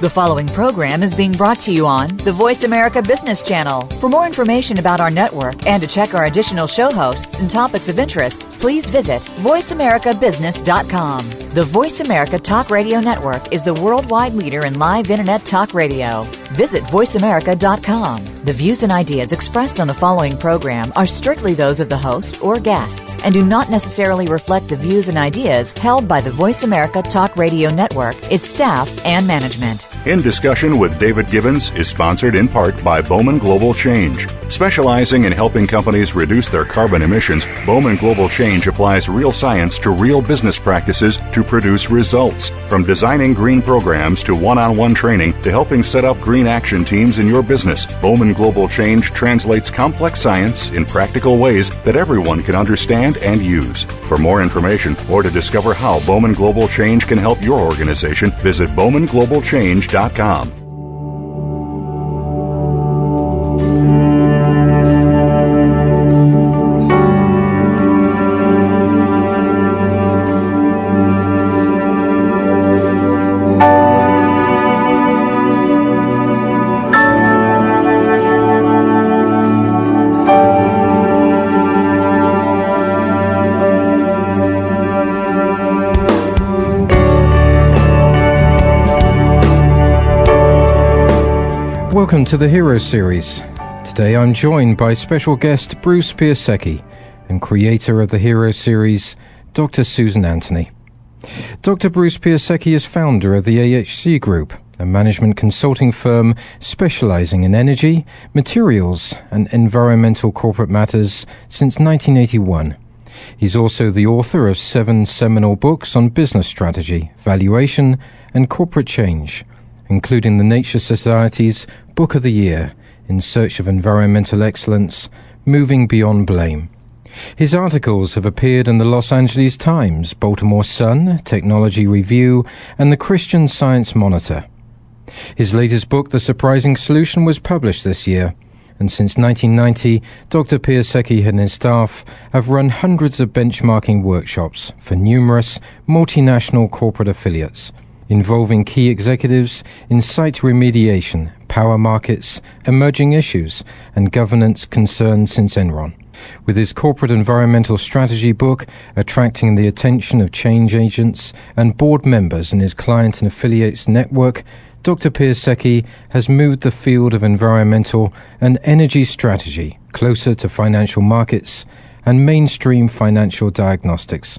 The following program is being brought to you on the Voice America Business Channel. For more information about our network and to check our additional show hosts and topics of interest, please visit VoiceAmericaBusiness.com. The Voice America Talk Radio Network is the worldwide leader in live Internet talk radio. Visit VoiceAmerica.com. The views and ideas expressed on the following program are strictly those of the host or guests and do not necessarily reflect the views and ideas held by the Voice America Talk Radio Network, its staff, and management. In Discussion with David Gibbons is sponsored in part by Bowman Global Change. Specializing in helping companies reduce their carbon emissions, Bowman Global Change applies real science to real business practices to produce results. From designing green programs to one on one training to helping set up green action teams in your business, Bowman Global Change translates complex science in practical ways that everyone can understand and use. For more information or to discover how Bowman Global Change can help your organization, visit bowmanglobalchange.com dot com. Welcome to the Hero Series. Today I'm joined by special guest Bruce Piasecki and creator of the Hero Series, Dr. Susan Anthony. Dr. Bruce Piasecki is founder of the AHC Group, a management consulting firm specializing in energy, materials, and environmental corporate matters since 1981. He's also the author of seven seminal books on business strategy, valuation, and corporate change, including the Nature Society's Book of the Year, In Search of Environmental Excellence, Moving Beyond Blame. His articles have appeared in the Los Angeles Times, Baltimore Sun, Technology Review, and the Christian Science Monitor. His latest book, The Surprising Solution, was published this year, and since 1990, Dr. Piasecki and his staff have run hundreds of benchmarking workshops for numerous multinational corporate affiliates involving key executives in site remediation, power markets, emerging issues, and governance concerns since Enron. With his corporate environmental strategy book attracting the attention of change agents and board members in his client and affiliates network, Dr. Piasecki has moved the field of environmental and energy strategy closer to financial markets and mainstream financial diagnostics.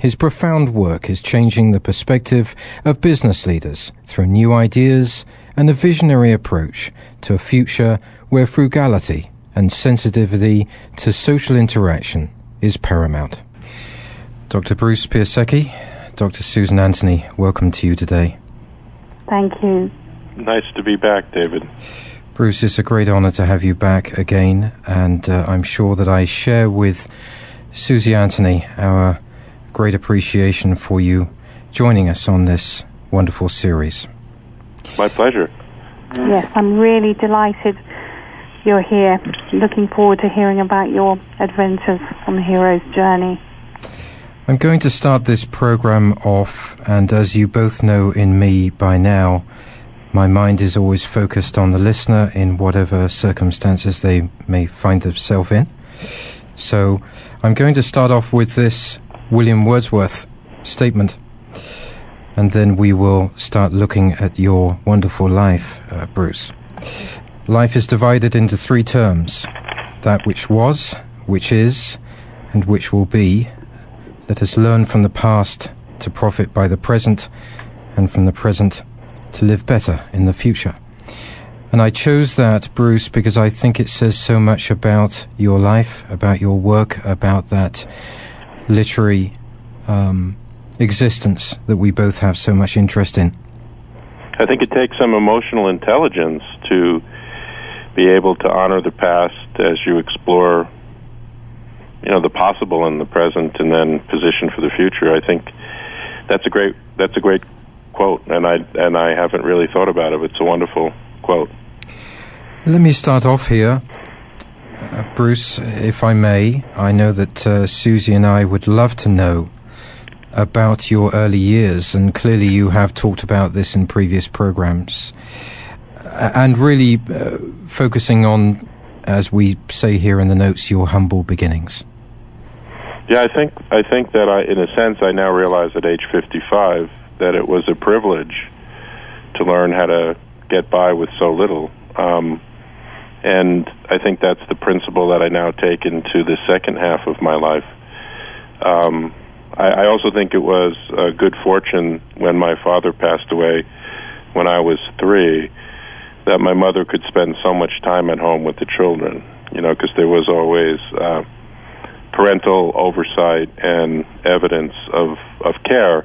His profound work is changing the perspective of business leaders through new ideas and a visionary approach to a future where frugality and sensitivity to social interaction is paramount. Dr. Bruce Piasecki, Dr. Susan Anthony, welcome to you today. Thank you. Nice to be back, David. Bruce, it's a great honor to have you back again, and uh, I'm sure that I share with Susie Anthony our great appreciation for you joining us on this wonderful series. My pleasure. Yes, I'm really delighted you're here. Looking forward to hearing about your adventures on the hero's journey. I'm going to start this program off, and as you both know in me by now, my mind is always focused on the listener in whatever circumstances they may find themselves in. So I'm going to start off with this William Wordsworth statement. And then we will start looking at your wonderful life, uh, Bruce. Life is divided into three terms that which was, which is, and which will be. Let us learn from the past to profit by the present, and from the present to live better in the future. And I chose that, Bruce, because I think it says so much about your life, about your work, about that literary um, existence that we both have so much interest in? I think it takes some emotional intelligence to be able to honor the past as you explore you know the possible in the present and then position for the future. I think that's a great that's a great quote and i and i haven't really thought about it it's a wonderful quote. Let me start off here uh, Bruce, if I may, I know that uh, Susie and I would love to know about your early years, and clearly you have talked about this in previous programs, and really uh, focusing on, as we say here in the notes, your humble beginnings. Yeah, I think I think that I, in a sense, I now realize at age 55 that it was a privilege to learn how to get by with so little. Um, and I think that's the principle that I now take into the second half of my life. Um, I, I also think it was a good fortune when my father passed away when I was three that my mother could spend so much time at home with the children, you know, because there was always uh, parental oversight and evidence of, of care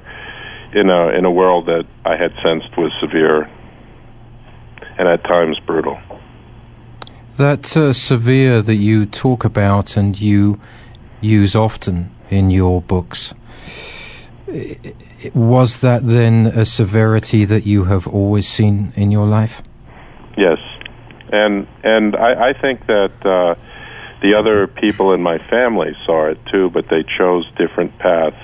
in a, in a world that I had sensed was severe and at times brutal. That uh, severe that you talk about and you use often in your books, was that then a severity that you have always seen in your life? Yes, and and I, I think that uh, the other people in my family saw it too, but they chose different paths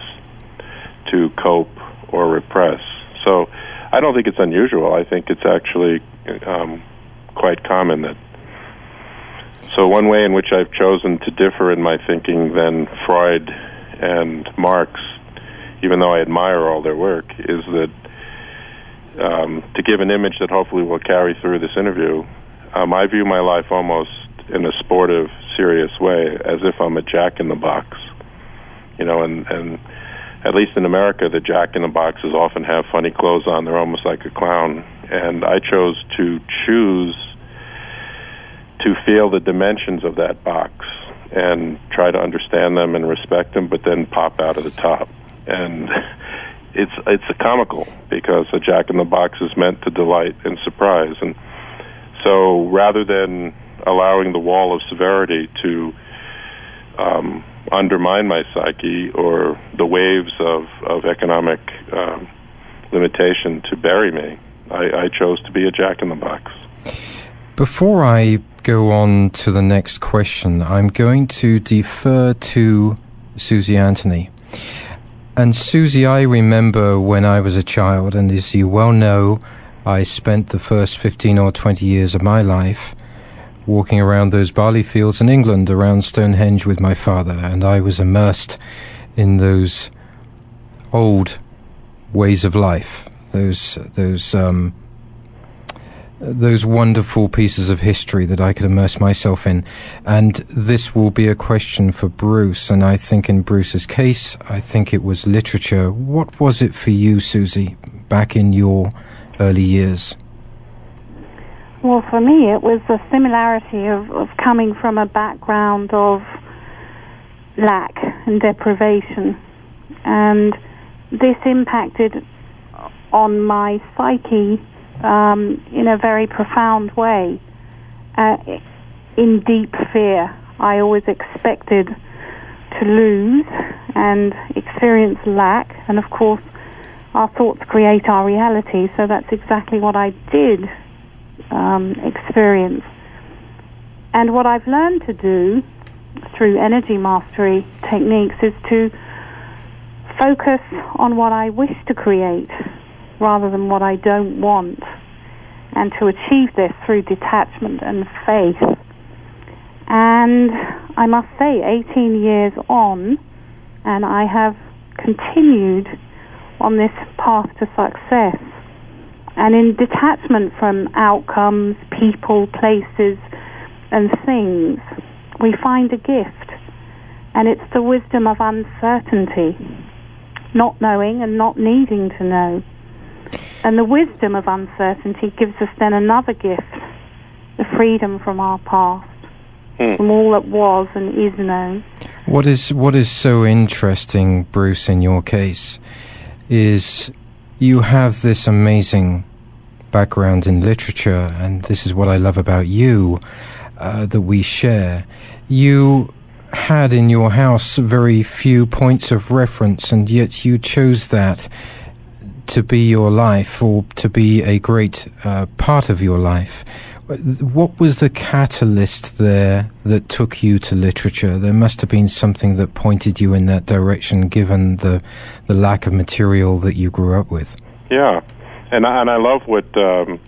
to cope or repress. So I don't think it's unusual. I think it's actually um, quite common that so one way in which I've chosen to differ in my thinking than Freud and Marx, even though I admire all their work, is that um, to give an image that hopefully will carry through this interview, um, I view my life almost in a sportive, serious way, as if I'm a jack in the box. You know, and and at least in America, the jack in the boxes often have funny clothes on. They're almost like a clown. And I chose to choose to feel the dimensions of that box and try to understand them and respect them, but then pop out of the top. And it's it's a comical because a Jack in the Box is meant to delight and surprise, and so rather than allowing the wall of severity to um, undermine my psyche or the waves of of economic um, limitation to bury me, I, I chose to be a Jack in the Box. Before I go on to the next question, I'm going to defer to Susie Anthony. And Susie, I remember when I was a child, and as you well know, I spent the first 15 or 20 years of my life walking around those barley fields in England around Stonehenge with my father, and I was immersed in those old ways of life, those, those, um, those wonderful pieces of history that I could immerse myself in. And this will be a question for Bruce. And I think in Bruce's case, I think it was literature. What was it for you, Susie, back in your early years? Well, for me, it was the similarity of, of coming from a background of lack and deprivation. And this impacted on my psyche um, in a very profound way. Uh, in deep fear, I always expected to lose and experience lack, and of course, our thoughts create our reality, so that's exactly what I did um, experience. And what I've learned to do through energy mastery techniques is to focus on what I wish to create rather than what I don't want, and to achieve this through detachment and faith. And I must say, 18 years on, and I have continued on this path to success. And in detachment from outcomes, people, places, and things, we find a gift. And it's the wisdom of uncertainty, not knowing and not needing to know. And the wisdom of uncertainty gives us then another gift the freedom from our past, mm. from all that was and is known. What is, what is so interesting, Bruce, in your case, is you have this amazing background in literature, and this is what I love about you uh, that we share. You had in your house very few points of reference, and yet you chose that to be your life or to be a great uh, part of your life. what was the catalyst there that took you to literature? There must have been something that pointed you in that direction, given the the lack of material that you grew up with. Yeah, and I, and I love what um,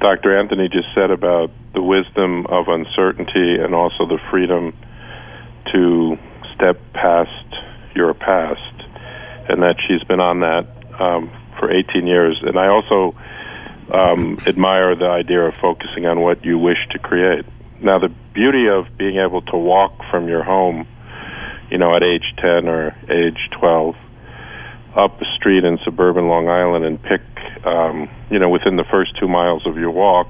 Dr. Anthony just said about the wisdom of uncertainty and also the freedom to step past your past, and that she's been on that um, for 18 years. And I also um, admire the idea of focusing on what you wish to create. Now, the beauty of being able to walk from your home, you know, at age 10 or age 12, up the street in suburban Long Island and pick, um, you know, within the first two miles of your walk,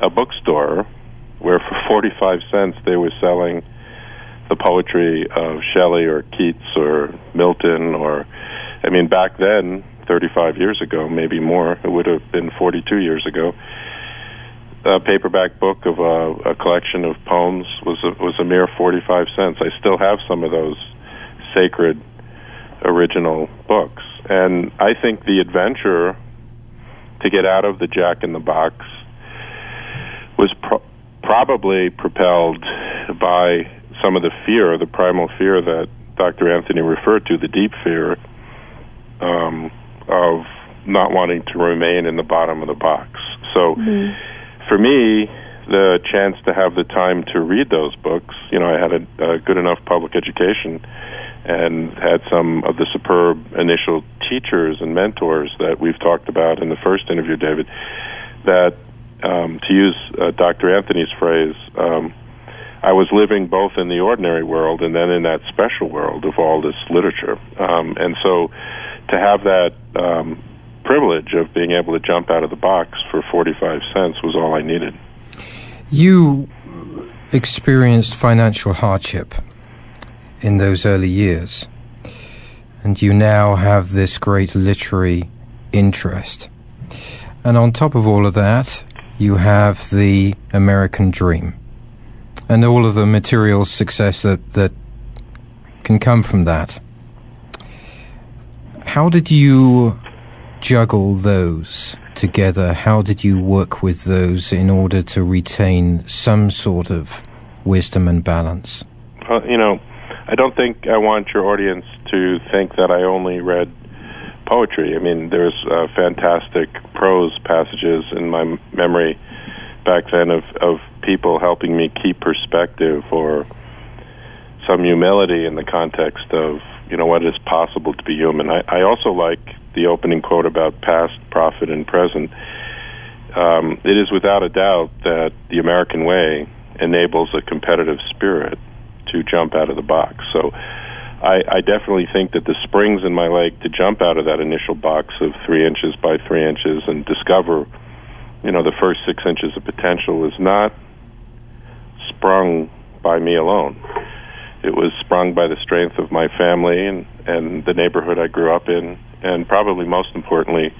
a bookstore where for 45 cents they were selling the poetry of Shelley or Keats or Milton or, I mean, back then 35 years ago, maybe more. It would have been 42 years ago. A paperback book of a, a collection of poems was a, was a mere 45 cents. I still have some of those sacred original books, and I think the adventure to get out of the Jack in the Box was pro- probably propelled by some of the fear, the primal fear that Dr. Anthony referred to, the deep fear um, of not wanting to remain in the bottom of the box. So mm-hmm. for me, the chance to have the time to read those books, you know, I had a, a good enough public education and had some of the superb initial teachers and mentors that we've talked about in the first interview, David, that, um, to use uh, Dr. Anthony's phrase, um, I was living both in the ordinary world and then in that special world of all this literature. Um, and so to have that um, privilege of being able to jump out of the box for 45 cents was all I needed. You experienced financial hardship in those early years, and you now have this great literary interest. And on top of all of that, you have the American dream and all of the material success that, that can come from that. How did you juggle those together? How did you work with those in order to retain some sort of wisdom and balance? Uh, you know, I don't think I want your audience to think that I only read poetry. I mean, there's uh, fantastic prose passages in my memory back then of, of people helping me keep perspective or some humility in the context of you know what is possible to be human. I, I also like the opening quote about past, profit, and present. Um, it is without a doubt that the American way enables a competitive spirit to jump out of the box. So I, I definitely think that the springs in my leg to jump out of that initial box of three inches by three inches and discover, you know, the first six inches of potential was not sprung by me alone it was sprung by the strength of my family and and the neighborhood I grew up in, and probably most importantly,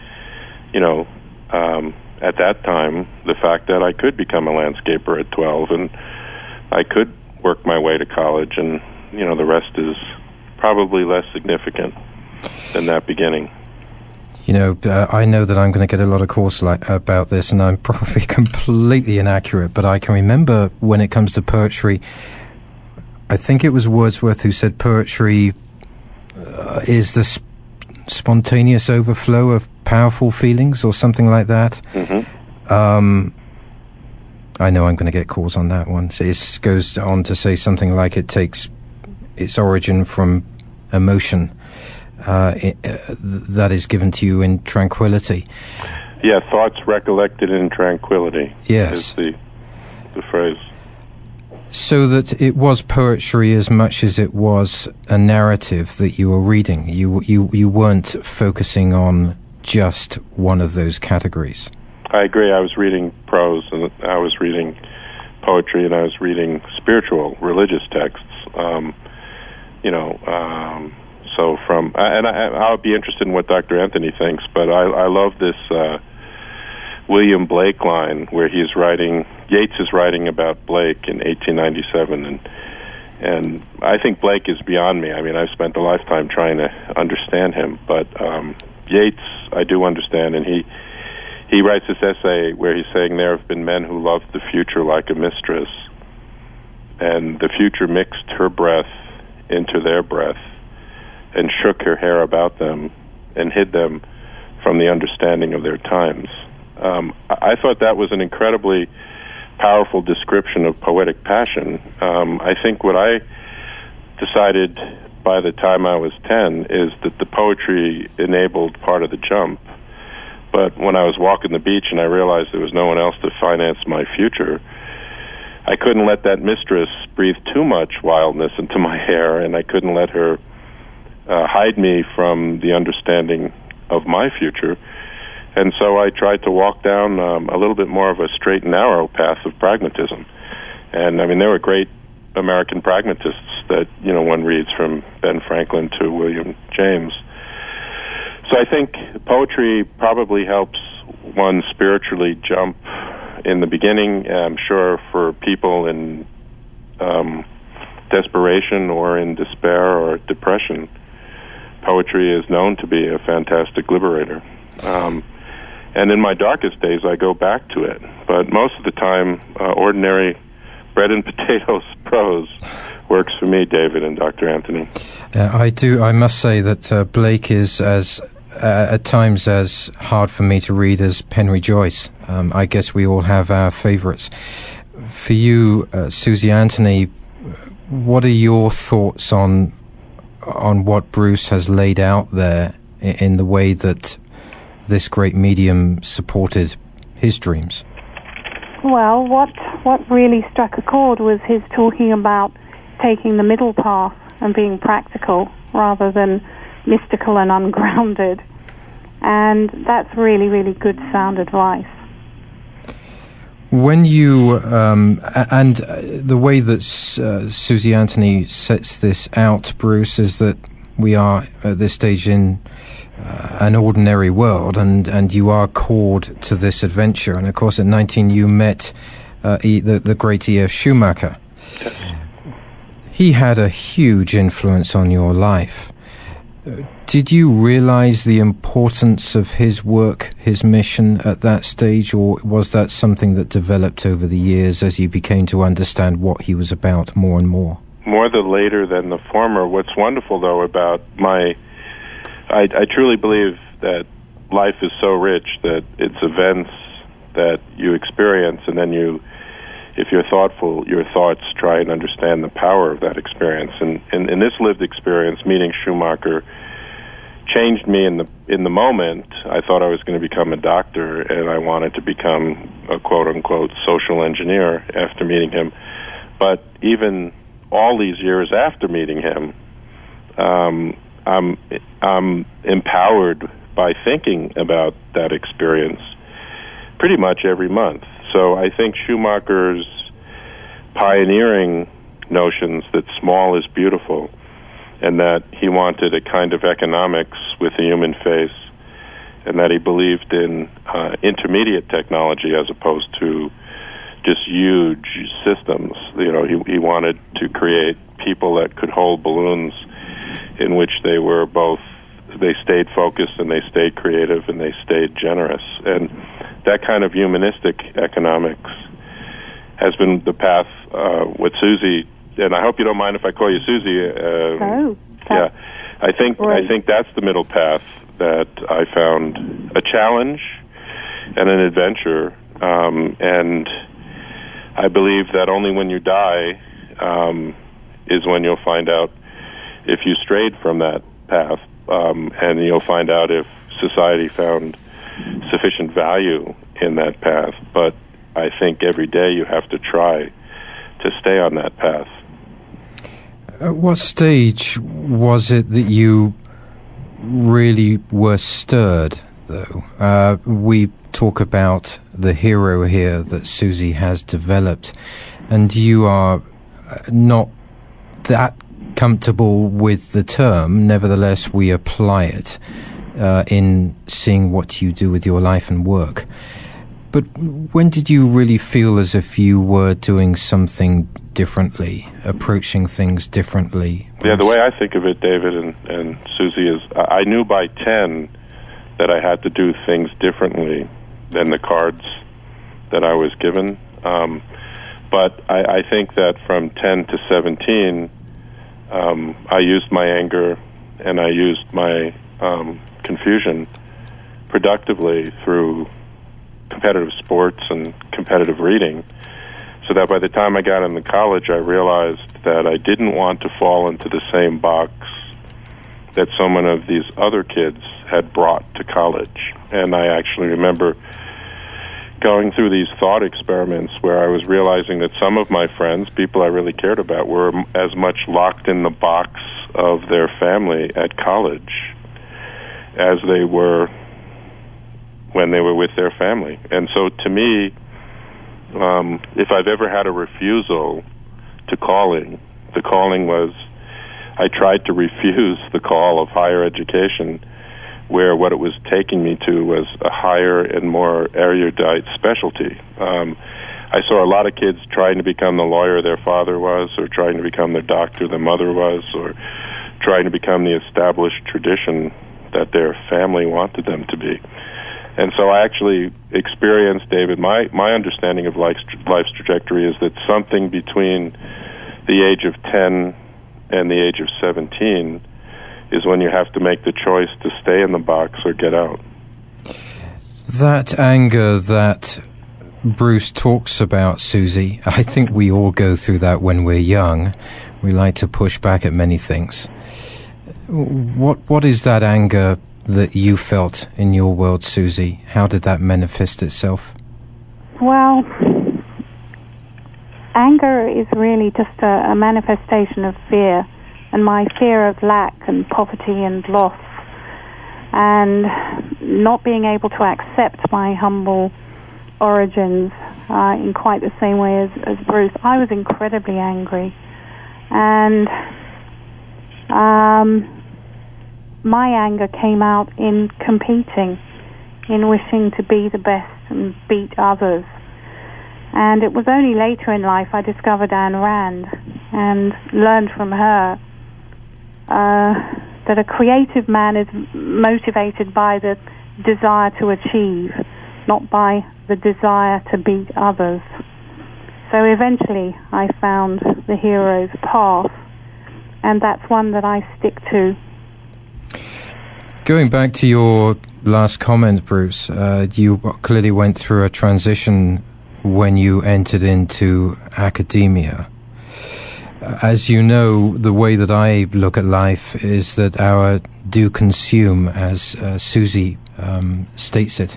you know, um, at that time, the fact that I could become a landscaper at 12 and I could work my way to college, and you know, the rest is probably less significant than that beginning. You know, uh, I know that I'm going to get a lot of calls like, about this, and I'm probably completely inaccurate. But I can remember when it comes to poetry, I think it was Wordsworth who said poetry uh, is the sp- spontaneous overflow of powerful feelings or something like that. Mm-hmm. Um, I know I'm going to get calls on that one. So it goes on to say something like it takes its origin from emotion uh, it, uh, that is given to you in tranquility. Yeah, thoughts recollected in tranquility. Yes, is the the phrase so that it was poetry as much as it was a narrative that you were reading. You you you weren't focusing on just one of those categories. I agree. I was reading prose and I was reading poetry and I was reading spiritual, religious texts. Um, you know, um, so from and I, I'll be interested in what Dr. Anthony thinks, but I, I love this. Uh, William Blake line where he's writing Yeats is writing about Blake in 1897 and and I think Blake is beyond me. I mean, I've spent a lifetime trying to understand him, but um Yeats I do understand and he he writes this essay where he's saying there have been men who loved the future like a mistress, and the future mixed her breath into their breath and shook her hair about them and hid them from the understanding of their times. Um, I, thought that was an incredibly powerful description of poetic passion. Um, I think what I decided by the time I was 10 is that the poetry enabled part of the jump. But when I was walking the beach and I realized there was no one else to finance my future, I couldn't let that mistress breathe too much wildness into my hair, and I couldn't let her uh, hide me from the understanding of my future. And so I tried to walk down um, a little bit more of a straight and narrow path of pragmatism. And I mean, there were great American pragmatists that you know one reads from Ben Franklin to William James. So I think poetry probably helps one spiritually jump in the beginning. I'm sure for people in um, desperation or in despair or depression, poetry is known to be a fantastic liberator. Um, and in my darkest days, I go back to it. But most of the time, uh, ordinary bread and potatoes prose works for me, David and Dr. Anthony. Uh, I do. I must say that uh, Blake is as uh, at times as hard for me to read as Penry Joyce. Um, I guess we all have our favourites. For you, uh, Susie Anthony, what are your thoughts on on what Bruce has laid out there in, in the way that this great medium supported his dreams? Well, what what really struck a chord was his talking about taking the middle path and being practical rather than mystical and ungrounded. And that's really, really good sound advice. When you, um, and the way that uh, Susie Anthony sets this out, Bruce, is that we are at this stage in uh, an ordinary world, and, and you are called to this adventure. And of course, at 19, you met uh, e, the, the great E.F. Schumacher. He had a huge influence on your life. Did you realize the importance of his work, his mission at that stage, or was that something that developed over the years as you became to understand what he was about more and more? More the later than the former. What's wonderful, though, about my. I, I truly believe that life is so rich that it's events that you experience, and then you if you're thoughtful, your thoughts try and understand the power of that experience. And in this lived experience, meeting Schumacher changed me in the in the moment. I thought I was going to become a doctor, and I wanted to become a quote unquote social engineer after meeting him. But even all these years after meeting him, um, I'm I'm empowered by thinking about that experience pretty much every month. So I think Schumacher's pioneering notions that small is beautiful and that he wanted a kind of economics with the human face and that he believed in uh, intermediate technology as opposed to just huge systems. You know, he, he wanted to create people that could hold balloons in which they were both they stayed focused and they stayed creative and they stayed generous. And that kind of humanistic economics has been the path uh, with Susie. And I hope you don't mind if I call you Susie. Uh, oh, yeah, I think I think that's the middle path that I found a challenge and an adventure. Um, and I believe that only when you die um, is when you'll find out if you strayed from that path, um, and you'll find out if society found sufficient value in that path. But I think every day you have to try to stay on that path. At what stage was it that you really were stirred, though? Uh, we talk about the hero here that Susie has developed, and you are not that comfortable with the term. Nevertheless, we apply it uh, in seeing what you do with your life and work. But when did you really feel as if you were doing something differently, approaching things differently? Yeah, the way I think of it, David and, and Susie, is I knew by 10 that I had to do things differently than the cards that I was given. Um, but I, I think that from 10 to 17, um, I used my anger and I used my um, confusion productively through competitive sports and competitive reading. So that by the time I got into college, I realized that I didn't want to fall into the same box that so many of these other kids had brought to college. And I actually remember going through these thought experiments where I was realizing that some of my friends, people I really cared about, were as much locked in the box of their family at college as they were when they were with their family. And so to me, um, if I've ever had a refusal to calling, the calling was I tried to refuse the call of higher education where what it was taking me to was a higher and more erudite specialty. Um, I saw a lot of kids trying to become the lawyer their father was, or trying to become the doctor their mother was, or trying to become the established tradition that their family wanted them to be. And so I actually experienced, David, my, my understanding of life's, life's trajectory is that something between the age of 10 and the age of 17 is when you have to make the choice to stay in the box or get out. That anger that Bruce talks about, Susie, I think we all go through that when we're young. We like to push back at many things. What What is that anger that you felt in your world, Susie? How did that manifest itself? Well, anger is really just a, a manifestation of fear and my fear of lack and poverty and loss and not being able to accept my humble origins uh, in quite the same way as, as Bruce. I was incredibly angry. And um, my anger came out in competing, in wishing to be the best and beat others. And it was only later in life I discovered Ayn Rand and learned from her uh, that a creative man is motivated by the desire to achieve, not by the desire to beat others. So eventually I found the hero's path, and that's one that I stick to. Going back to your last comment, Bruce, uh, you clearly went through a transition when you entered into academia as you know, the way that I look at life is that our do consume, as uh, Susie um, states it,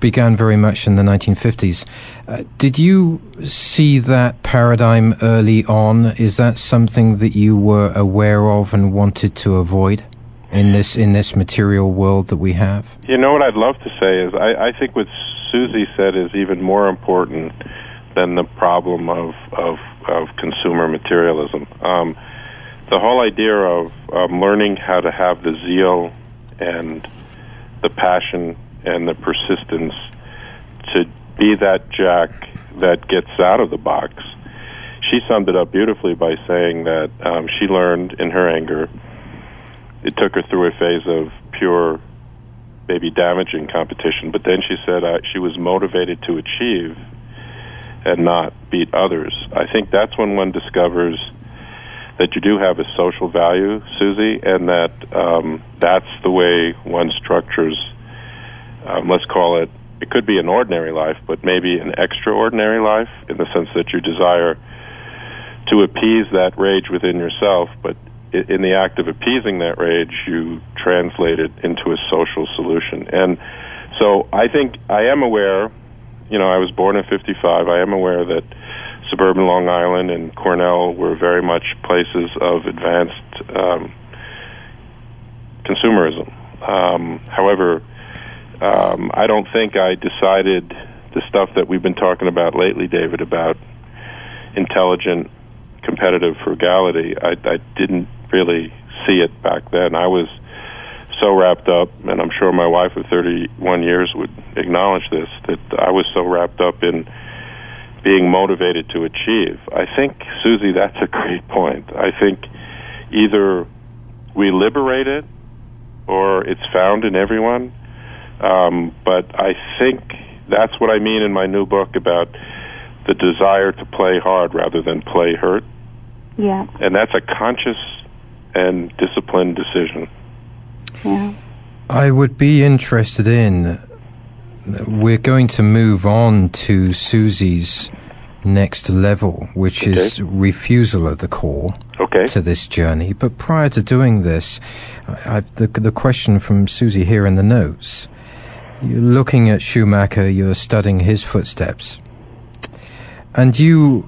began very much in the 1950s. Uh, did you see that paradigm early on? Is that something that you were aware of and wanted to avoid in this in this material world that we have? You know what I'd love to say is I, I think what Susie said is even more important than the problem of of of consumer materialism. Um, the whole idea of um, learning how to have the zeal and the passion and the persistence to be that jack that gets out of the box. She summed it up beautifully by saying that um, she learned in her anger. It took her through a phase of pure, maybe damaging competition, but then she said uh, she was motivated to achieve and not beat others. I think that's when one discovers that you do have a social value, Susie, and that um, that's the way one structures, um, let's call it, it could be an ordinary life, but maybe an extraordinary life in the sense that you desire to appease that rage within yourself, but in the act of appeasing that rage, you translate it into a social solution. And so I think I am aware you know, I was born in 55. I am aware that suburban Long Island and Cornell were very much places of advanced um, consumerism. Um, however, um, I don't think I decided the stuff that we've been talking about lately, David, about intelligent, competitive frugality. I, I didn't really see it back then. I was so wrapped up, and I'm sure my wife of 31 years would acknowledge this, that I was so wrapped up in being motivated to achieve. I think, Susie, that's a great point. I think either we liberate it or it's found in everyone. Um, but I think that's what I mean in my new book about the desire to play hard rather than play hurt. Yeah. And that's a conscious and disciplined decision. Yeah. I would be interested in. We're going to move on to Susie's next level, which Okay. is refusal of the call Okay. to this journey. But prior to doing this, I, I, the, the question from Susie here in the notes you're looking at Schumacher, you're studying his footsteps, and you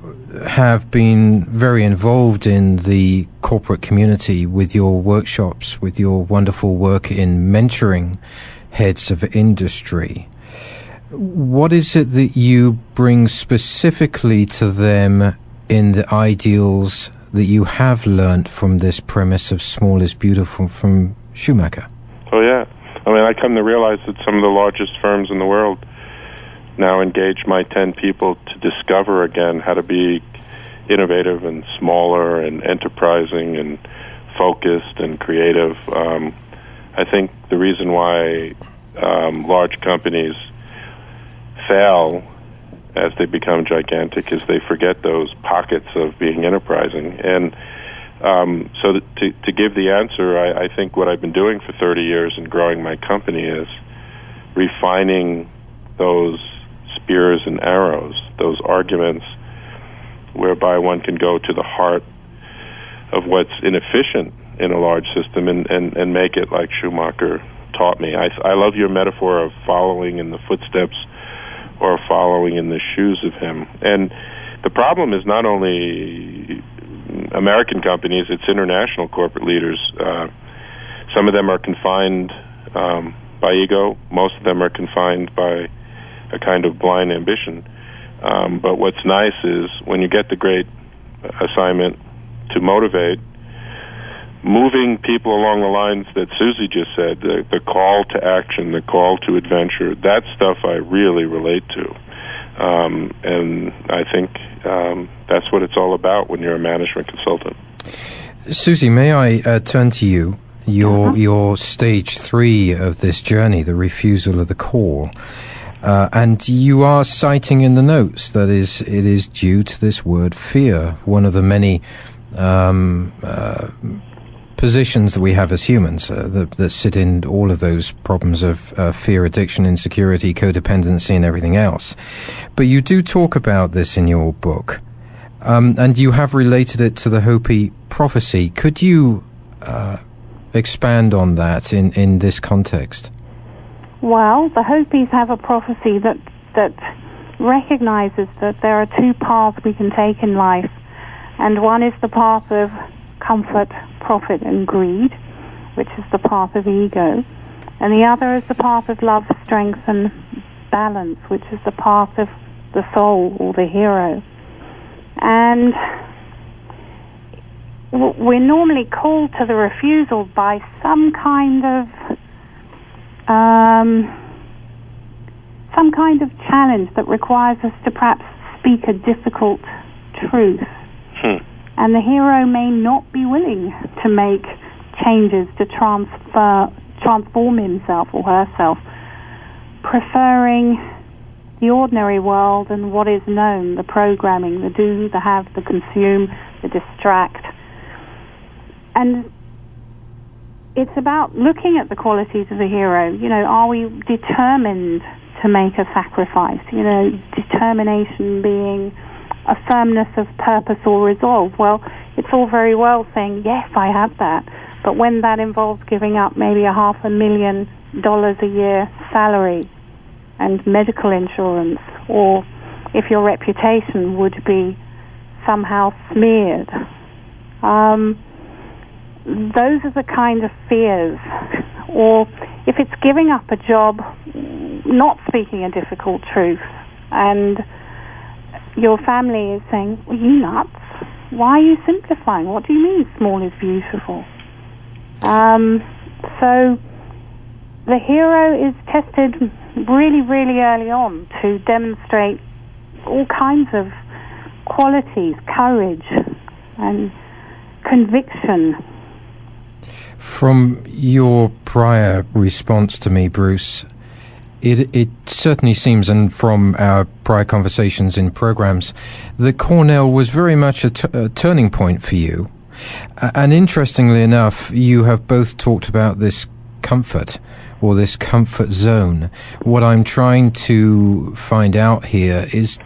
have been very involved in the corporate community with your workshops, with your wonderful work in mentoring heads of industry. What is it that you bring specifically to them in the ideals that you have learnt from this premise of small is beautiful from Schumacher? Oh yeah. I mean, I come to realize that some of the largest firms in the world now engage my 10 people to discover again how to be innovative and smaller and enterprising and focused and creative. Um, I think the reason why um, large companies fail as they become gigantic is they forget those pockets of being enterprising. And um, so to, to give the answer, I, I think what I've been doing for 30 years in growing my company is refining those spears and arrows, those arguments whereby one can go to the heart of what's inefficient in a large system and, and, and make it like Schumacher taught me. I, I love your metaphor of following in the footsteps or following in the shoes of him. And the problem is not only American companies, it's international corporate leaders. Uh, some of them are confined um, by ego, most of them are confined by a kind of blind ambition. Um, but what's nice is when you get the great assignment to motivate, moving people along the lines that Susie just said, the, the call to action, the call to adventure, that stuff I really relate to. Um, and I think um, that's what it's all about when you're a management consultant. Susie, may I uh, turn to you? Your your stage three of this journey, the refusal of the call, uh, and you are citing in the notes that is it is due to this word fear, one of the many um, uh, positions that we have as humans uh, that, that sit in all of those problems of uh, fear, addiction, insecurity, codependency, and everything else. But you do talk about this in your book, um, and you have related it to the Hopi prophecy. Could you uh, expand on that in, in this context? Well, the Hopis have a prophecy that that recognizes that there are two paths we can take in life, and one is the path of comfort, profit, and greed, which is the path of ego, and the other is the path of love, strength, and balance, which is the path of the soul or the hero. And we're normally called to the refusal by some kind of um, some kind of challenge that requires us to perhaps speak a difficult truth. Hmm. And the hero may not be willing to make changes to transfer, transform himself or herself, preferring the ordinary world and what is known, the programming, the do, the have, the consume, the distract. And it's about looking at the qualities of the hero. You know, are we determined to make a sacrifice? You know, determination being a firmness of purpose or resolve. Well, it's all very well saying, yes, I have that. But when that involves giving up maybe a half a million dollars a year salary and medical insurance, or if your reputation would be somehow smeared, um, those are the kind of fears. Or if it's giving up a job, not speaking a difficult truth, and your family is saying, Are you nuts? Why are you simplifying? What do you mean small is beautiful? Um, so the hero is tested really, really early on to demonstrate all kinds of qualities, courage and conviction. From your prior response to me, Bruce, it, it certainly seems, and from our prior conversations in programs, that Cornell was very much a, t- a turning point for you. And interestingly enough, you have both talked about this comfort or this comfort zone. What I'm trying to find out here is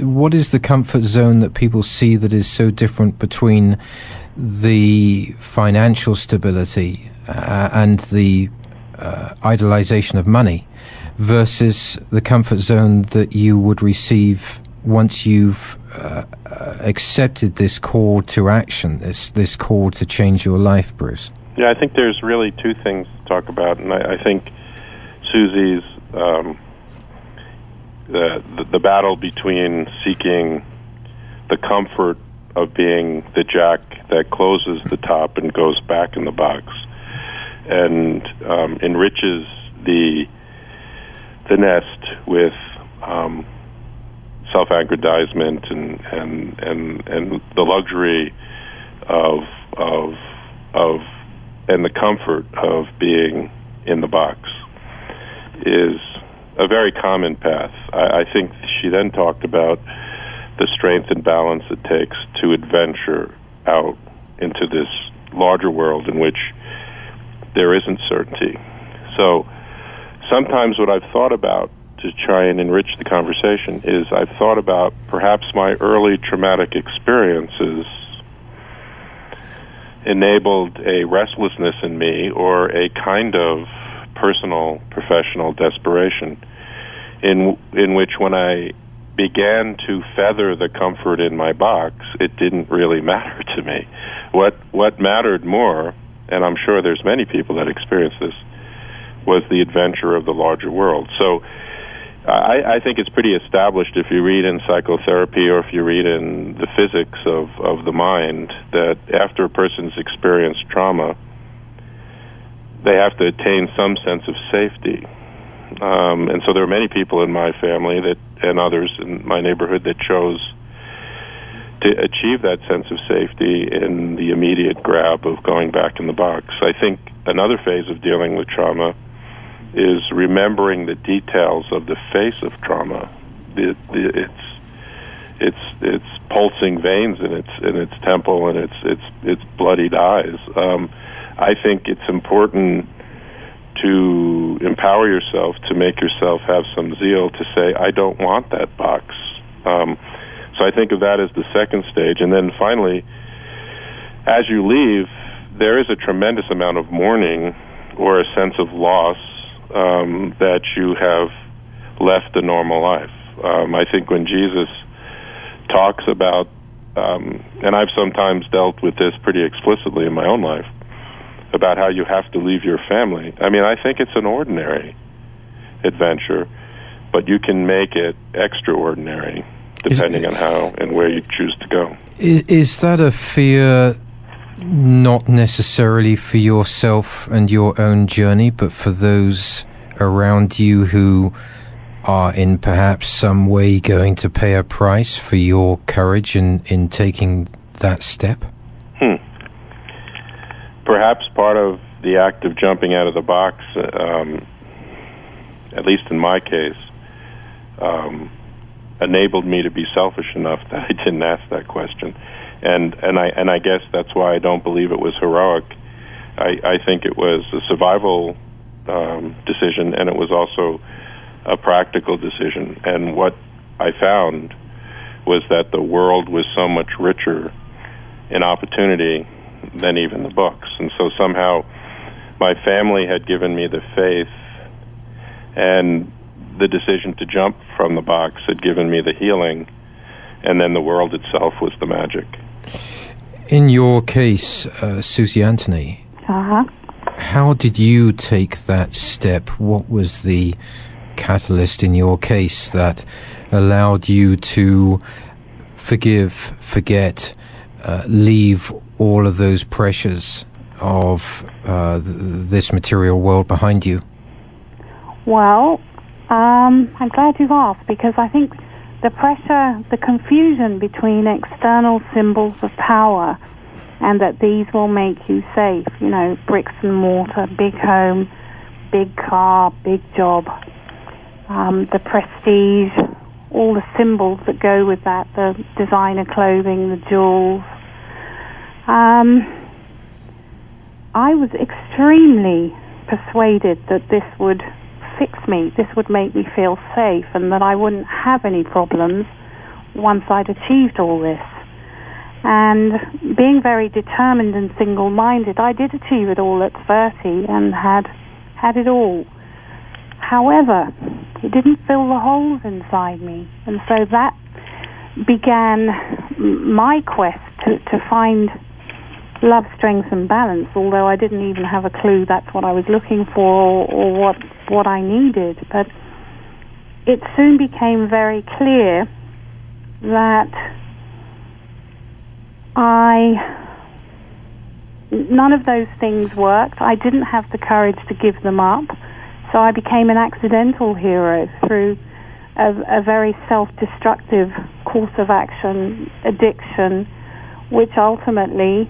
what is the comfort zone that people see that is so different between the financial stability uh, and the uh, idolization of money versus the comfort zone that you would receive once you've uh, accepted this call to action, this this call to change your life, Bruce? Yeah, I think there's really two things to talk about, and I, I think Susie's um, the, the the battle between seeking the comfort of being the jack that closes the top and goes back in the box, and um, enriches the the nest with um, self-aggrandizement and and and and the luxury of of of and the comfort of being in the box is a very common path. I, I think she then talked about the strength and balance it takes to adventure out into this larger world in which there isn't certainty. So sometimes what I've thought about to try and enrich the conversation is I've thought about perhaps my early traumatic experiences enabled a restlessness in me or a kind of personal professional desperation in in which when I began to feather the comfort in my box it didn't really matter to me. What what mattered more and I'm sure there's many people that experience this was the adventure of the larger world so I, I think it's pretty established if you read in psychotherapy or if you read in the physics of, of the mind that after a person's experienced trauma, they have to attain some sense of safety. Um, and so there are many people in my family that and others in my neighborhood that chose to achieve that sense of safety in the immediate grab of going back in the box. I think another phase of dealing with trauma is remembering the details of the face of trauma. The, its its its pulsing veins in its in its temple and its its its bloodied eyes. Um, I think it's important to empower yourself to make yourself have some zeal to say I don't want that box. Um, so I think of that as the second stage, and then finally, as you leave, there is a tremendous amount of mourning or a sense of loss um, that you have left the normal life. Um, I think when Jesus talks about, um, and I've sometimes dealt with this pretty explicitly in my own life, about how you have to leave your family. I mean, I think it's an ordinary adventure, but you can make it extraordinary depending on how and where you choose to go. Is, is that a fear not necessarily for yourself and your own journey, but for those around you who are in perhaps some way going to pay a price for your courage in, in taking that step? Hmm. Perhaps part of the act of jumping out of the box, um, at least in my case, um, enabled me to be selfish enough that I didn't ask that question and and I and I guess that's why I don't believe it was heroic. I, I think it was a survival um, decision, and it was also a practical decision. And what I found was that the world was so much richer in opportunity than even the books, and so somehow my family had given me the faith, and the decision to jump from the box had given me the healing, and then the world itself was the magic. In your case, uh, Susie Anthony, uh-huh. how did you take that step? What was the catalyst in your case that allowed you to forgive, forget, uh, leave all of those pressures of uh, th- this material world behind you? Well, um, I'm glad you've asked because I think the pressure, the confusion between external symbols of power and that these will make you safe, you know, bricks and mortar, big home, big car, big job, um, the prestige, all the symbols that go with that, the designer clothing, the jewels. Um, I was extremely persuaded that this would fix me, this would make me feel safe, and that I wouldn't have any problems once I'd achieved all this. And being very determined and single-minded, I did achieve it all at 30 and had had it all. However, it didn't fill the holes inside me, and so that began my quest to, to find love, strength, and balance. Although I didn't even have a clue that's what I was looking for or, or what what I needed, but it soon became very clear that I none of those things worked. I didn't have the courage to give them up, so I became an accidental hero through a, a very self-destructive course of action, addiction, which ultimately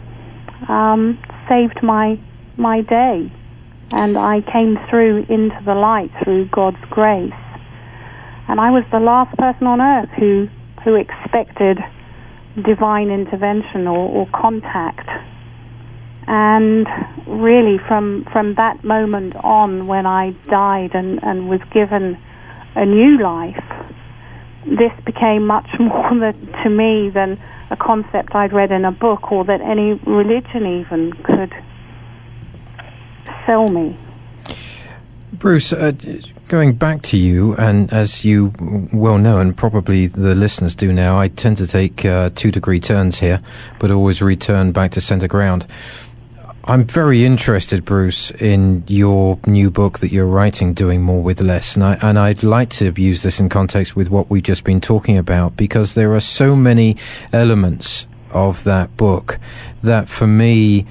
um, saved my my day, and I came through into the light through God's grace. And I was the last person on earth who who expected divine intervention or, or contact. And really, from from that moment on, when I died and, and was given a new life, this became much more to me than a concept I'd read in a book or that any religion even could sell me. Bruce, uh, going back to you, and as you well know, and probably the listeners do now, I tend to take uh, two degree turns here, but always return back to center ground. I'm very interested, Bruce, in your new book that you're writing, Doing More with Less. And, I, and I'd like to use this in context with what we've just been talking about because there are so many elements of that book that for me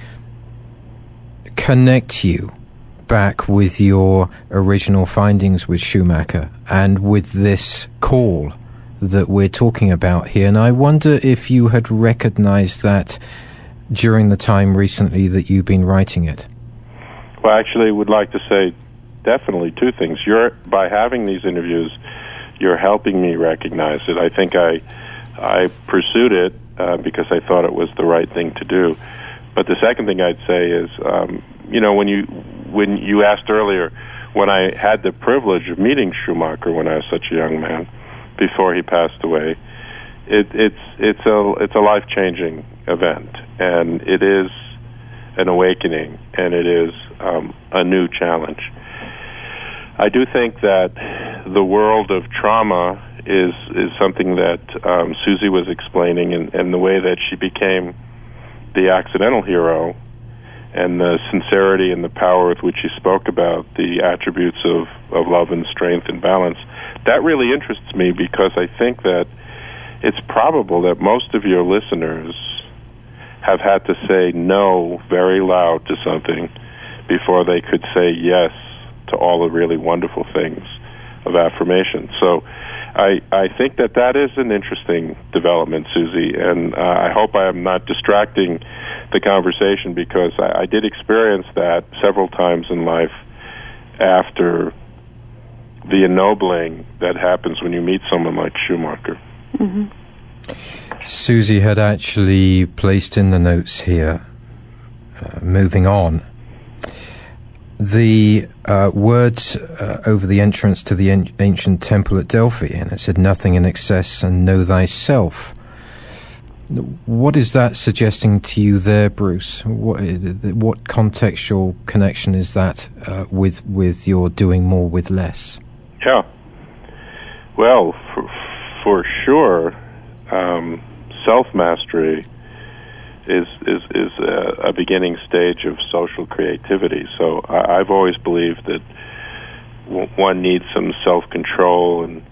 connect you back with your original findings with Schumacher and with this call that we're talking about here. And I wonder if you had recognized that during the time recently that you've been writing it? Well, actually, I would like to say definitely two things. You're by having these interviews, you're helping me recognize it. I think I I pursued it uh, because I thought it was the right thing to do. But the second thing I'd say is, um, you know, when you when you asked earlier, when I had the privilege of meeting Schumacher when I was such a young man, before he passed away, it, it's it's a it's a life changing event, and it is an awakening, and it is um, a new challenge. I do think that the world of trauma is is something that um, Susie was explaining, and, and the way that she became the accidental hero, and the sincerity and the power with which she spoke about the attributes of, of love and strength and balance. That really interests me because I think that it's probable that most of your listeners have had to say no very loud to something before they could say yes to all the really wonderful things of affirmation. So I, I think that that is an interesting development, Susie, and uh, I hope I am not distracting the conversation because I, I did experience that several times in life after the ennobling that happens when you meet someone like Schumacher. Mm-hmm. Susie had actually placed in the notes here, uh, moving on, the uh, words uh, over the entrance to the en- ancient temple at Delphi, and it said, Nothing in excess and know thyself. What is that suggesting to you there, Bruce? What, what contextual connection is that uh, with, with your doing more with less? Yeah. Well, for, for sure, um, self mastery is is is a, a, beginning stage of social creativity. So I, have always believed that w- one needs some self control and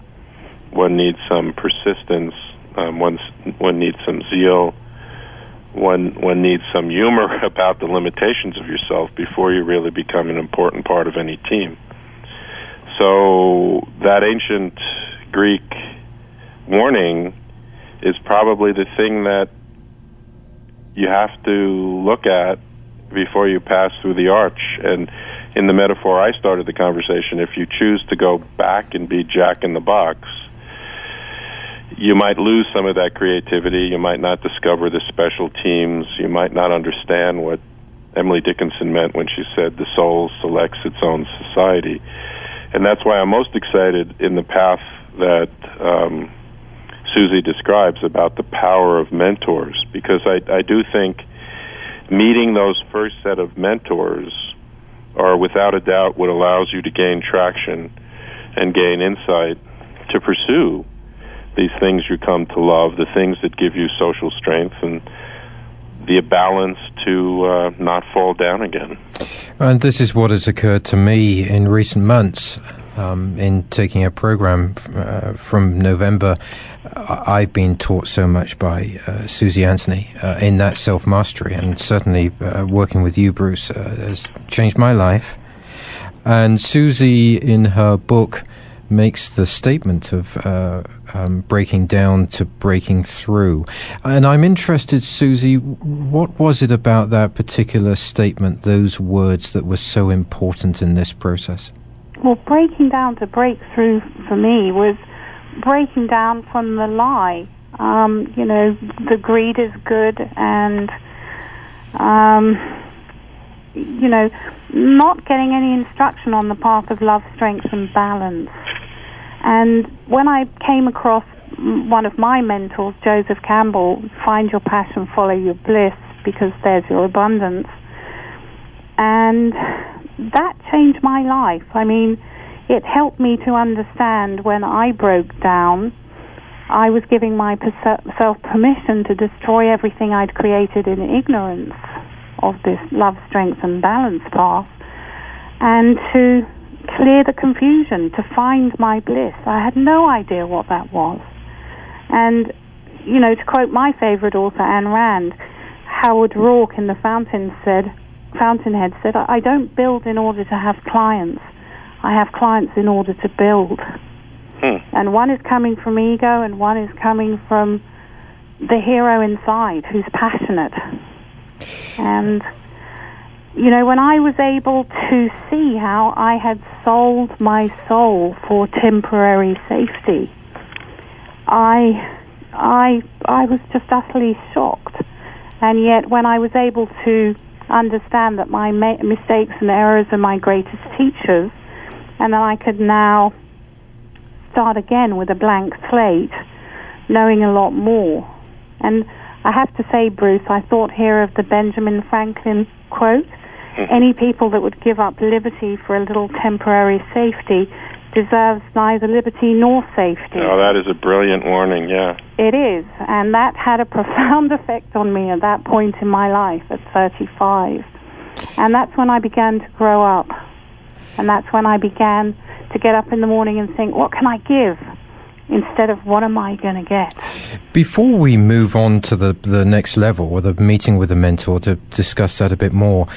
one needs some persistence. Um, one one needs some zeal. One one needs some humor about the limitations of yourself before you really become an important part of any team. So that ancient Greek warning is probably the thing that you have to look at before you pass through the arch. And in the metaphor I started the conversation, if you choose to go back and be Jack in the Box, you might lose some of that creativity. You might not discover the special teams. You might not understand what Emily Dickinson meant when she said the soul selects its own society. And that's why I'm most excited in the path that um, Susie describes about the power of mentors, because I, I do think meeting those first set of mentors are without a doubt what allows you to gain traction and gain insight to pursue these things you come to love, the things that give you social strength and the balance to uh, not fall down again. And this is what has occurred to me in recent months. Um, in taking a program uh, from November, I've been taught so much by uh, Susie Anthony uh, in that self mastery, and certainly uh, working with you, Bruce, uh, has changed my life. And Susie, in her book, makes the statement of uh, um, breaking down to breaking through. And I'm interested, Susie, what was it about that particular statement, those words, that were so important in this process? Well, breaking down to break through for me was breaking down from the lie. Um, you know, the greed is good, and um, you know, not getting any instruction on the path of love, strength, and balance. And when I came across one of my mentors, Joseph Campbell, find your passion, follow your bliss, because there's your abundance. And that changed my life. I mean, it helped me to understand when I broke down, I was giving myself permission to destroy everything I'd created in ignorance of this love, strength, and balance path, and to clear the confusion, to find my bliss. I had no idea what that was. And, you know, to quote my favorite author, Ayn Rand, Howard Roark in The Fountain said, Fountainhead said, I don't build in order to have clients. I have clients in order to build. Hmm. And one is coming from ego and one is coming from the hero inside who's passionate. And, you know, when I was able to see how I had sold my soul for temporary safety, I, I, I was just utterly shocked. And yet, when I was able to understand that my ma- mistakes and errors are my greatest teachers, and that I could now start again with a blank slate, knowing a lot more. And I have to say, Bruce, I thought here of the Benjamin Franklin quote mm-hmm. any people that would give up liberty for a little temporary safety deserves neither liberty nor safety. Oh, that is a brilliant warning, yeah. It is, and that had a profound effect on me at that point in my life at 35. And that's when I began to grow up. And that's when I began to get up in the morning and think, what can I give? Instead of what am I going to get? Before we move on to the, the next level or the meeting with the mentor to discuss that a bit more,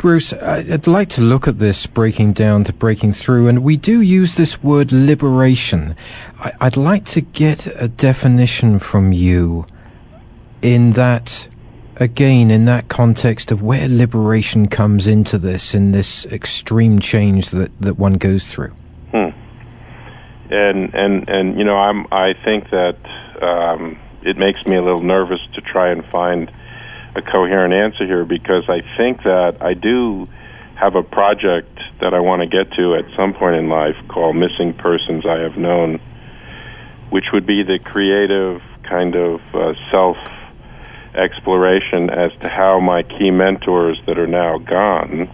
Bruce, I'd like to look at this breaking down to breaking through, and we do use this word liberation. I'd like to get a definition from you in that, again, in that context of where liberation comes into this, in this extreme change that, that one goes through. And, and, and, you know, I'm, I think that um, it makes me a little nervous to try and find a coherent answer here because I think that I do have a project that I want to get to at some point in life called Missing Persons I Have Known, which would be the creative kind of uh, self exploration as to how my key mentors that are now gone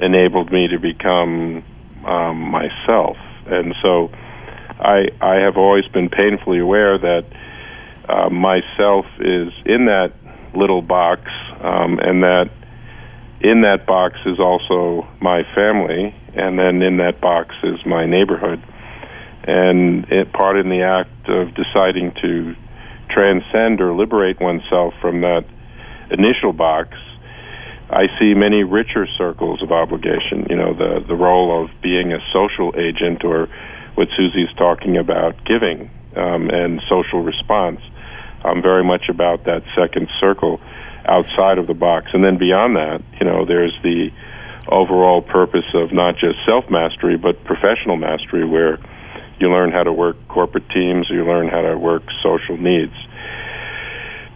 enabled me to become um, myself. And so I, I have always been painfully aware that uh, myself is in that little box, um, and that in that box is also my family, and then in that box is my neighborhood. And it, part in the act of deciding to transcend or liberate oneself from that initial box, I see many richer circles of obligation. You know, the the role of being a social agent, or what Susie's talking about, giving um, and social response. I'm very much about that second circle outside of the box. And then beyond that, you know, there's the overall purpose of not just self mastery but professional mastery, where you learn how to work corporate teams, you learn how to work social needs.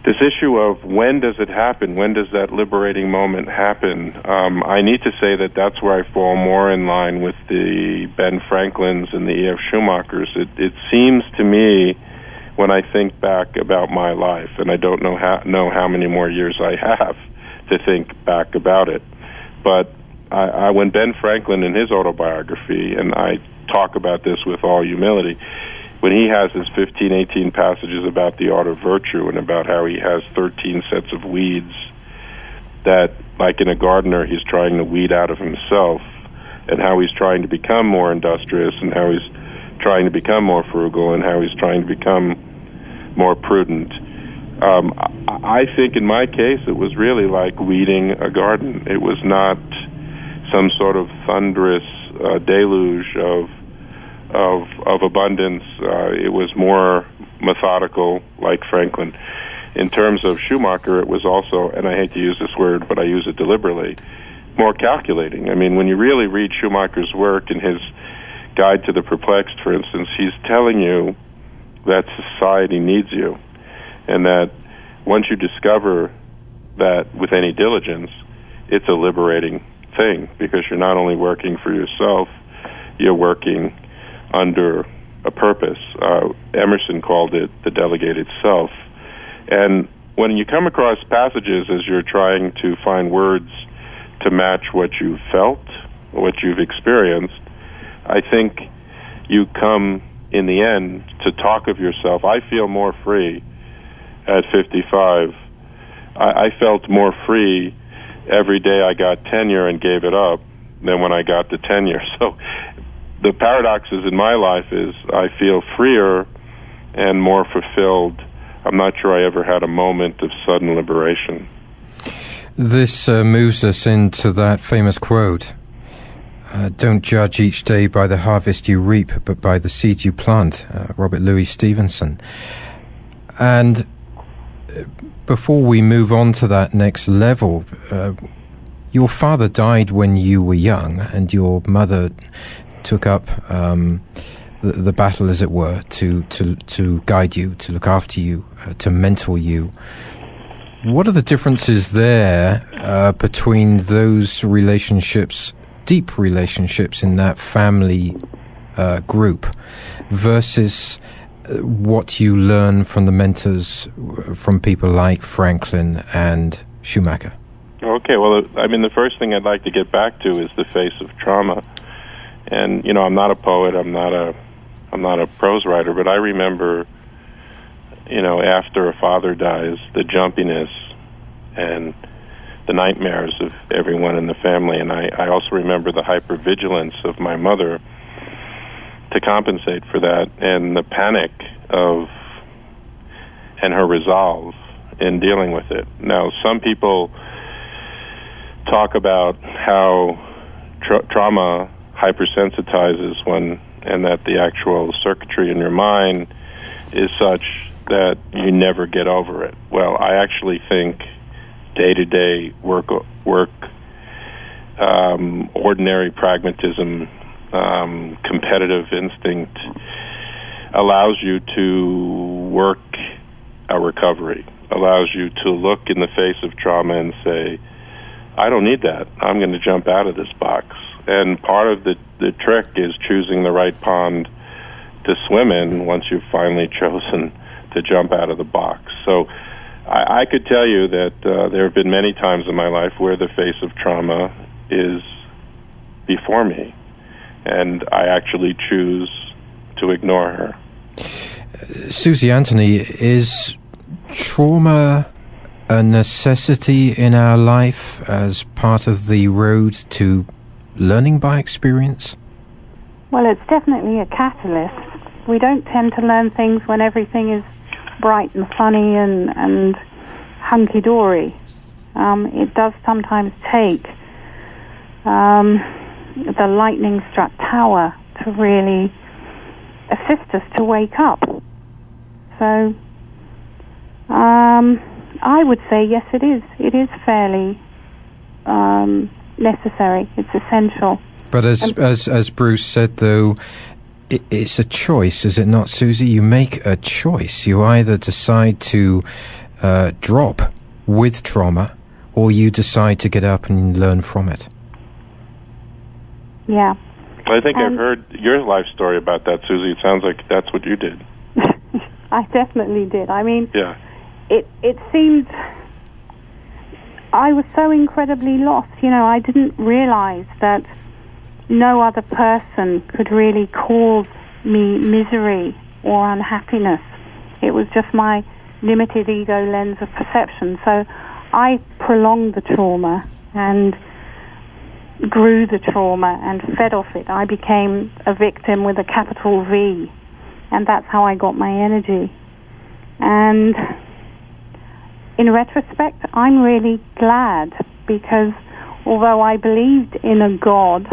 This issue of when does it happen? When does that liberating moment happen? Um, I need to say that that's where I fall more in line with the Ben Franklins and the E.F. Schumachers. It, it seems to me when I think back about my life, and I don't know how know how many more years I have to think back about it, but I, I, when Ben Franklin in his autobiography, and I talk about this with all humility, when he has his 15, 18 passages about the art of virtue and about how he has 13 sets of weeds that, like in a gardener, he's trying to weed out of himself, and how he's trying to become more industrious, and how he's trying to become more frugal, and how he's trying to become more prudent. Um, I think in my case, it was really like weeding a garden. It was not some sort of thunderous uh, deluge of of of abundance. Uh, it was more methodical, like Franklin. In terms of Schumacher, it was also, and I hate to use this word, but I use it deliberately, more calculating. I mean, when you really read Schumacher's work in his Guide to the Perplexed, for instance, he's telling you that society needs you, and that once you discover that with any diligence, it's a liberating thing because you're not only working for yourself, you're working under a purpose. Uh, Emerson called it the delegated self. And when you come across passages as you're trying to find words to match what you felt, what you've experienced, I think you come in the end to talk of yourself. I feel more free at 55. I, I felt more free every day I got tenure and gave it up than when I got the tenure. So the paradoxes in my life is I feel freer and more fulfilled. I'm not sure I ever had a moment of sudden liberation. This uh, moves us into that famous quote uh, Don't judge each day by the harvest you reap, but by the seed you plant. Uh, Robert Louis Stevenson. And uh, before we move on to that next level, uh, your father died when you were young, and your mother took up um, the, the, battle, as it were, to, to, to guide you, to look after you, uh, to mentor you. What are the differences there uh, between those relationships, deep relationships in that family uh, group, versus uh, what you learn from the mentors, uh, from people like Franklin and Schumacher? Okay, well, I mean, the first thing I'd like to get back to is the face of trauma and you know I'm not a poet, I'm not a I'm not a prose writer, but I remember you know after a father dies, the jumpiness and the nightmares of everyone in the family, and I, I also remember the hypervigilance of my mother to compensate for that, and the panic of and her resolve in dealing with it. Now, some people talk about how tra- trauma hypersensitizes when, and that the actual circuitry in your mind is such that you never get over it. Well, I actually think day to day work work um, ordinary pragmatism, um, competitive instinct allows you to work a recovery, allows you to look in the face of trauma and say, I don't need that. I'm going to jump out of this box and part of the the trick is choosing the right pond to swim in once you've finally chosen to jump out of the box. So I, I could tell you that uh, there have been many times in my life where the face of trauma is before me, and I actually choose to ignore her. Susie Anthony, is trauma a necessity in our life as part of the road to learning by experience? Well, it's definitely a catalyst. We don't tend to learn things when everything is bright and sunny and, and hunky dory. Um, it does sometimes take um, the lightning struck tower to really assist us to wake up. So, um, I would say yes, it is. It is fairly um, necessary. It's essential. But as as as Bruce said, though, it, it's a choice, is it not, Susie? You make a choice. You either decide to uh, drop with trauma, or you decide to get up and learn from it. Yeah. I think I've Um, heard your life story about that, Susie. It sounds like that's what you did. I definitely did. I mean, Yeah. it it seemed I was so incredibly lost. You know, I didn't realize that no other person could really cause me misery or unhappiness. It was just my limited ego lens of perception. So I prolonged the trauma and grew the trauma and fed off it. I became a victim with a capital V, and that's how I got my energy. And in retrospect, I'm really glad because although I believed in a God,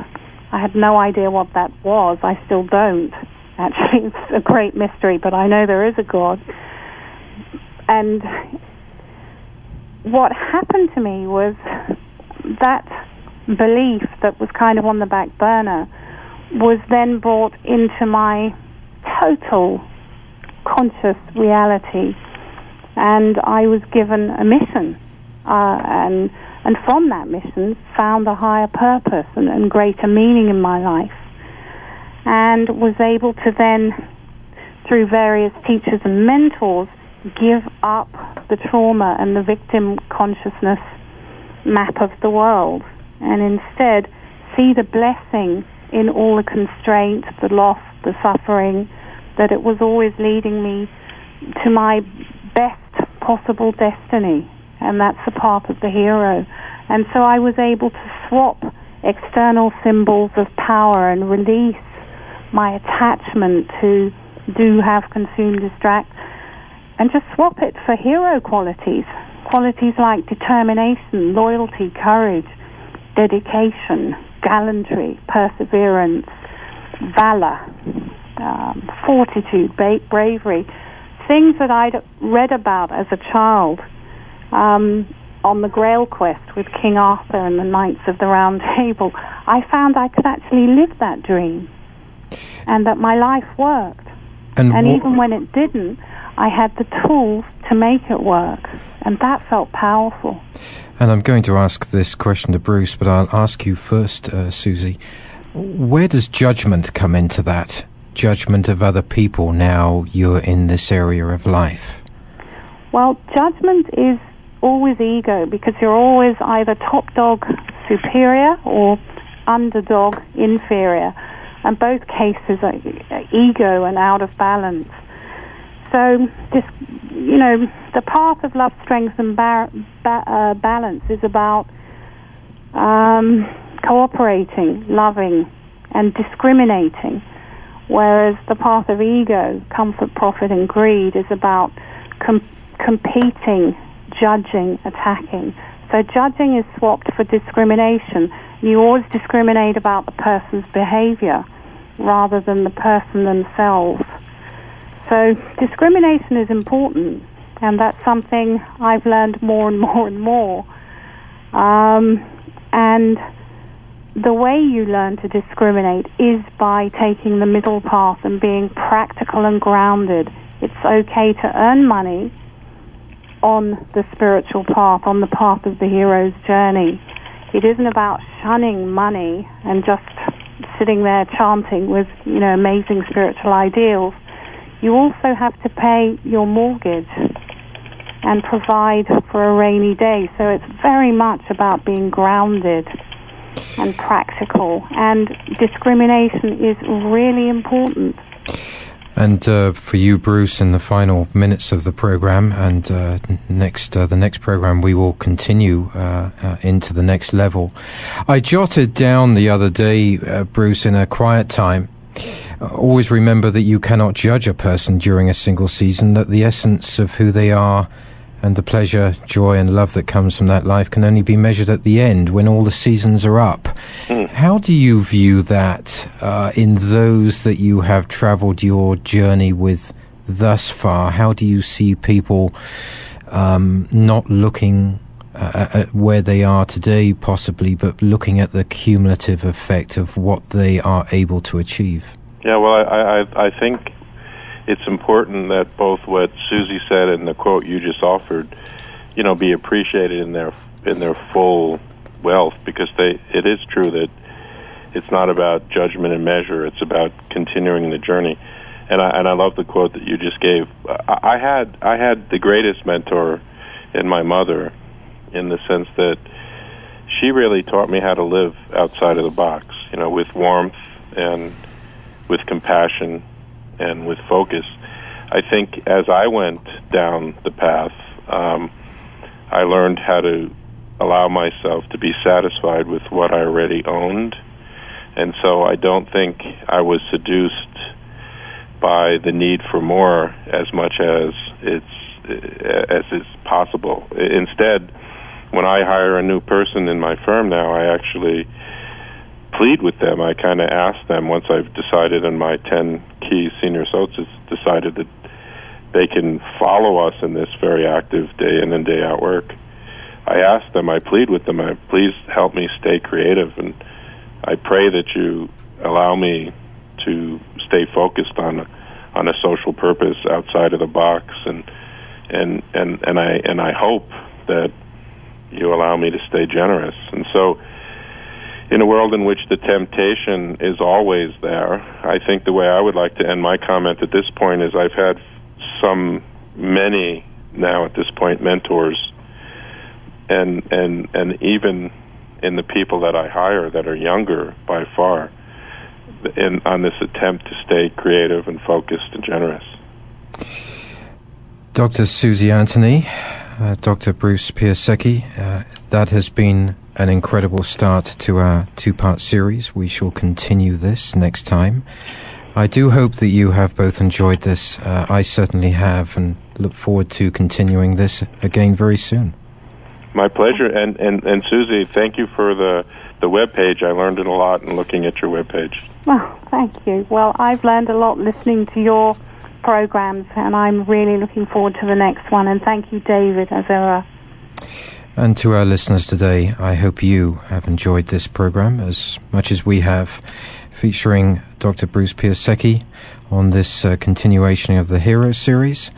I had no idea what that was. I still don't. Actually, it's a great mystery, but I know there is a God. And what happened to me was that belief that was kind of on the back burner was then brought into my total conscious reality and I was given a mission, uh, and and from that mission found a higher purpose and, and greater meaning in my life, and was able to then, through various teachers and mentors, give up the trauma and the victim consciousness map of the world, and instead see the blessing in all the constraint, the loss, the suffering, that it was always leading me to my possible destiny, and that's the path of the hero. And so I was able to swap external symbols of power and release my attachment to do, have, consume, distract, and just swap it for hero qualities. Qualities like determination, loyalty, courage, dedication, gallantry, perseverance, valor, um, fortitude, bravery things that I'd read about as a child um, on the Grail quest with King Arthur and the Knights of the Round Table, I found I could actually live that dream and that my life worked. And, And wha- even when it didn't, I had the tools to make it work. And that felt powerful. and I'm going to ask this question to Bruce, but I'll ask you first, uh, Susie. Where does judgment come into that? Judgment of other people now you're in this area of life. Well, judgment is always ego because you're always either top dog superior or underdog inferior. And both cases are ego and out of balance. So, just, you know, the path of love, strength, and ba- uh, balance is about um, cooperating, loving, and discriminating. Whereas the path of ego, comfort, profit, and greed is about com- competing, judging, attacking. So judging is swapped for discrimination. You always discriminate about the person's behavior rather than the person themselves. So discrimination is important, and that's something I've learned more and more and more. Um, and the way you learn to discriminate is by taking the middle path and being practical and grounded. It's okay to earn money on the spiritual path, on the path of the hero's journey. It isn't about shunning money and just sitting there chanting with, you know, amazing spiritual ideals. You also have to pay your mortgage and provide for a rainy day. So it's very much about being grounded and practical. And discrimination is really important. And uh, for you, Bruce, in the final minutes of the program, and uh, next uh, the next program, we will continue uh, uh, into the next level. I jotted down the other day, uh, Bruce, in a quiet time. Always remember that you cannot judge a person during a single season. That the essence of who they are and the pleasure, joy, and love that comes from that life can only be measured at the end when all the seasons are up. How do you view that uh, in those that you have travelled your journey with thus far? How do you see people um, not looking uh, at where they are today, possibly, but looking at the cumulative effect of what they are able to achieve. Yeah, well, I, I, I think it's important that both what Susie said and the quote you just offered, you know, be appreciated in their in their full wealth because they it is true that it's not about judgment and measure; it's about continuing the journey. And I and I love the quote that you just gave. I, I had I had the greatest mentor in my mother, in the sense that she really taught me how to live outside of the box. You know, with warmth and with compassion and with focus. I think as I went down the path, um, I learned how to allow myself to be satisfied with what I already owned. And so I don't think I was seduced by the need for more as much as it's as is possible. Instead, when I hire a new person in my firm now, I actually plead with them. I kind of ask them once I've decided on my 10 key senior associates decided that they can follow us in this very active day in and day out work. I ask them, I plead with them, I, please help me stay creative, and I pray that you allow me to stay focused on on a social purpose outside of the box, and and and and I and I hope that you allow me to stay generous, and so in a world in which the temptation is always there, I think the way I would like to end my comment at this point is I've had some, many now at this point, mentors, and and and even in the people that I hire that are younger by far, in on this attempt to stay creative and focused and generous. Dr. Susie Anthony, uh, Dr. Bruce Piasecki, uh, that has been an incredible start to our two part series. We shall continue this next time. I do hope that you have both enjoyed this. Uh, I certainly have, and look forward to continuing this again very soon. My pleasure. And, and, and Susie, thank you for the, the web page. I learned it a lot in looking at your web page. Well, thank you. Well, I've learned a lot listening to your programs, and I'm really looking forward to the next one. And thank you, David, as ever. And to our listeners today, I hope you have enjoyed this program as much as we have, featuring Dr. Bruce Piasecki on this uh, continuation of the Hero series.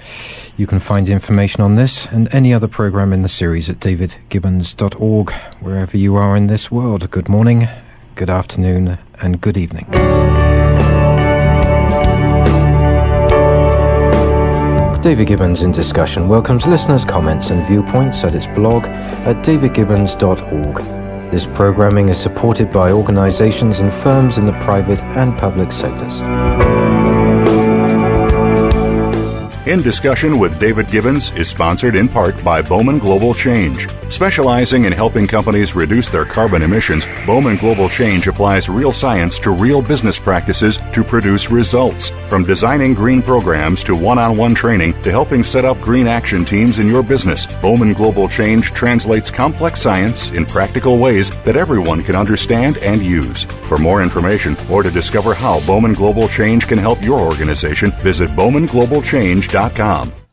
You can find information on this and any other program in the series at davidgibbons.org, wherever you are in this world. Good morning, good afternoon, and good evening. David Gibbons in Discussion welcomes listeners' comments and viewpoints at its blog at davidgibbons.org. This programming is supported by organizations and firms in the private and public sectors. In Discussion with David Gibbons is sponsored in part by Bowman Global Change. Specializing in helping companies reduce their carbon emissions, Bowman Global Change applies real science to real business practices to produce results. From designing green programs to one on one training to helping set up green action teams in your business, Bowman Global Change translates complex science in practical ways that everyone can understand and use. For more information or to discover how Bowman Global Change can help your organization, visit bowmanglobalchange.com.